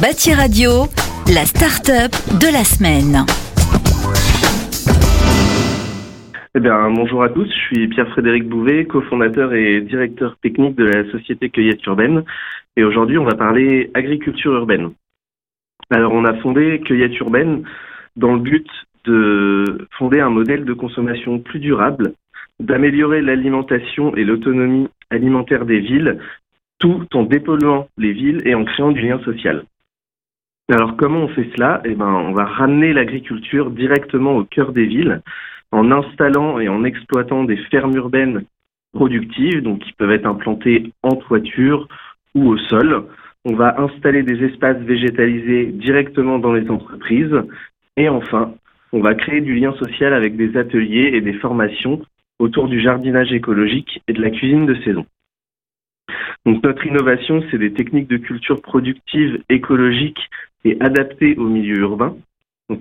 Bâti Radio, la start-up de la semaine. Eh bonjour à tous, je suis Pierre-Frédéric Bouvet, cofondateur et directeur technique de la société Cueillette Urbaine. Et aujourd'hui, on va parler agriculture urbaine. Alors, on a fondé Cueillette Urbaine dans le but de fonder un modèle de consommation plus durable, d'améliorer l'alimentation et l'autonomie alimentaire des villes, tout en dépolluant les villes et en créant du lien social. Alors comment on fait cela? Eh ben, on va ramener l'agriculture directement au cœur des villes en installant et en exploitant des fermes urbaines productives, donc qui peuvent être implantées en toiture ou au sol. On va installer des espaces végétalisés directement dans les entreprises. Et enfin, on va créer du lien social avec des ateliers et des formations autour du jardinage écologique et de la cuisine de saison. Donc notre innovation, c'est des techniques de culture productive, écologique et adaptées au milieu urbain.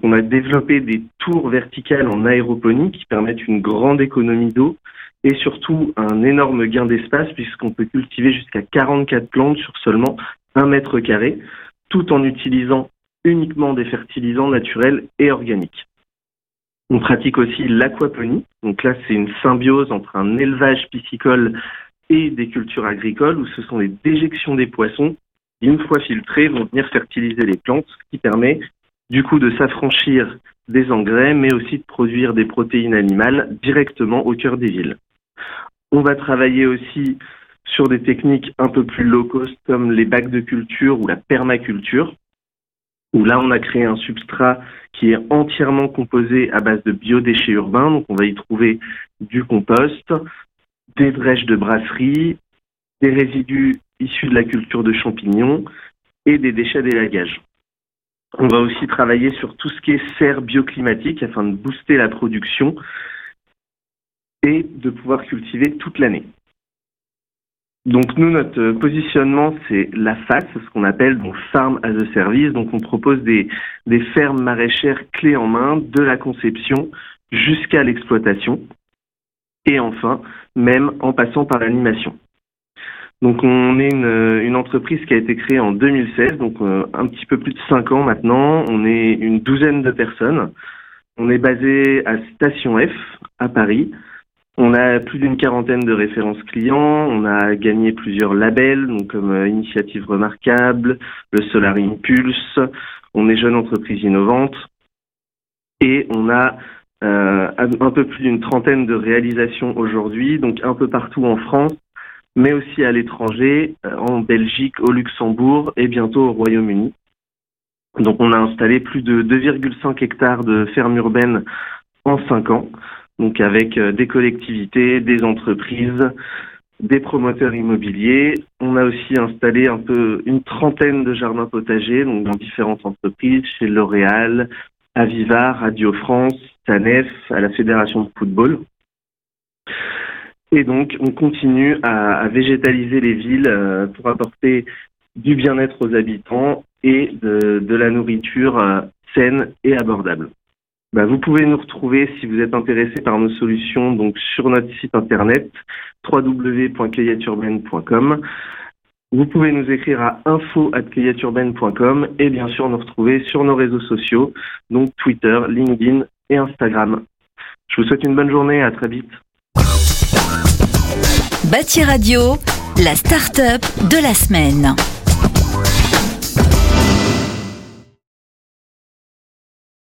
On a développé des tours verticales en aéroponie qui permettent une grande économie d'eau et surtout un énorme gain d'espace puisqu'on peut cultiver jusqu'à 44 plantes sur seulement un mètre carré, tout en utilisant uniquement des fertilisants naturels et organiques. On pratique aussi l'aquaponie. Donc là, c'est une symbiose entre un élevage piscicole et des cultures agricoles où ce sont les déjections des poissons une fois filtrées, vont venir fertiliser les plantes, ce qui permet du coup de s'affranchir des engrais, mais aussi de produire des protéines animales directement au cœur des villes. On va travailler aussi sur des techniques un peu plus low cost comme les bacs de culture ou la permaculture, où là on a créé un substrat qui est entièrement composé à base de biodéchets urbains, donc on va y trouver du compost, des drèches de brasserie, des résidus issus de la culture de champignons et des déchets d'élagage. On va aussi travailler sur tout ce qui est serre bioclimatique afin de booster la production et de pouvoir cultiver toute l'année. Donc nous, notre positionnement, c'est la face, ce qu'on appelle donc Farm as a Service. Donc on propose des, des fermes maraîchères clés en main de la conception jusqu'à l'exploitation. Et enfin, même en passant par l'animation. Donc on est une, une, entreprise qui a été créée en 2016, donc euh, un petit peu plus de cinq ans maintenant. On est une douzaine de personnes. On est basé à Station F à Paris. On a plus d'une quarantaine de références clients. On a gagné plusieurs labels, donc comme euh, Initiative Remarquable, le Solar Impulse. On est jeune entreprise innovante. Et on a euh, un peu plus d'une trentaine de réalisations aujourd'hui, donc un peu partout en France, mais aussi à l'étranger, euh, en Belgique, au Luxembourg et bientôt au Royaume-Uni. Donc on a installé plus de 2,5 hectares de fermes urbaines en 5 ans, donc avec euh, des collectivités, des entreprises, des promoteurs immobiliers. On a aussi installé un peu une trentaine de jardins potagers, donc dans différentes entreprises, chez L'Oréal, Aviva, Radio France, TANEF, à la Fédération de football. Et donc, on continue à, végétaliser les villes euh, pour apporter du bien-être aux habitants et de, la nourriture euh, saine et abordable. Bah, vous pouvez nous retrouver si vous êtes intéressé par nos solutions donc sur notre site internet www.cueilleturbaine.com. Vous pouvez nous écrire à info@cueilleturbaine.com et bien sûr nous retrouver sur nos réseaux sociaux, donc Twitter, LinkedIn et Instagram. Je vous souhaite une bonne journée, à très vite. Bâti Radio, la start-up de la semaine.